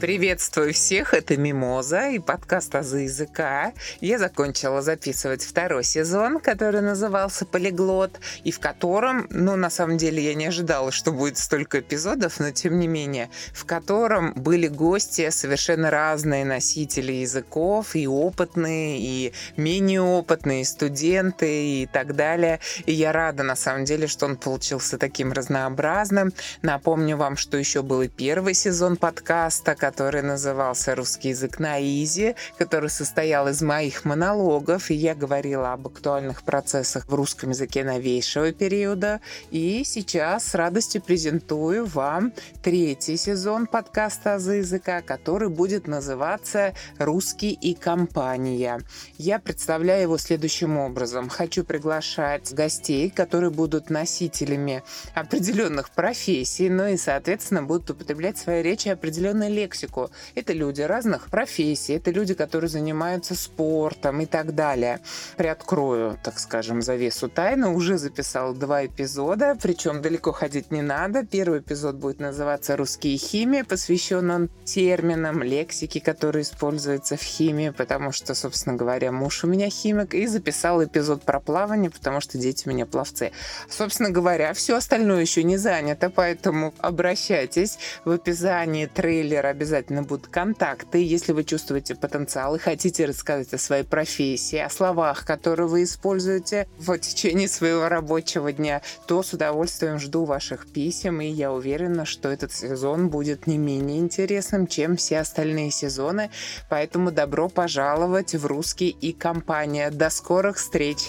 Приветствую всех, это Мимоза и подкаст «Азы языка». Я закончила записывать второй сезон, который назывался «Полиглот», и в котором, ну, на самом деле, я не ожидала, что будет столько эпизодов, но тем не менее, в котором были гости совершенно разные носители языков, и опытные, и менее опытные, и студенты, и так далее. И я рада, на самом деле, что он получился таким разнообразным. Напомню вам, что еще был и первый сезон подкаста, который назывался «Русский язык на изи», который состоял из моих монологов, и я говорила об актуальных процессах в русском языке новейшего периода. И сейчас с радостью презентую вам третий сезон подкаста «Азы языка», который будет называться «Русский и компания». Я представляю его следующим образом. Хочу приглашать гостей, которые будут носителями определенных профессий, ну и, соответственно, будут употреблять в своей речи определенные лекции лексику. Это люди разных профессий, это люди, которые занимаются спортом и так далее. Приоткрою, так скажем, завесу тайны. Уже записал два эпизода, причем далеко ходить не надо. Первый эпизод будет называться «Русские химии», посвящен он терминам, лексике, которые используются в химии, потому что, собственно говоря, муж у меня химик, и записал эпизод про плавание, потому что дети у меня пловцы. Собственно говоря, все остальное еще не занято, поэтому обращайтесь в описании трейлера обязательно будут контакты. Если вы чувствуете потенциал и хотите рассказать о своей профессии, о словах, которые вы используете в течение своего рабочего дня, то с удовольствием жду ваших писем, и я уверена, что этот сезон будет не менее интересным, чем все остальные сезоны. Поэтому добро пожаловать в русский и компания. До скорых встреч!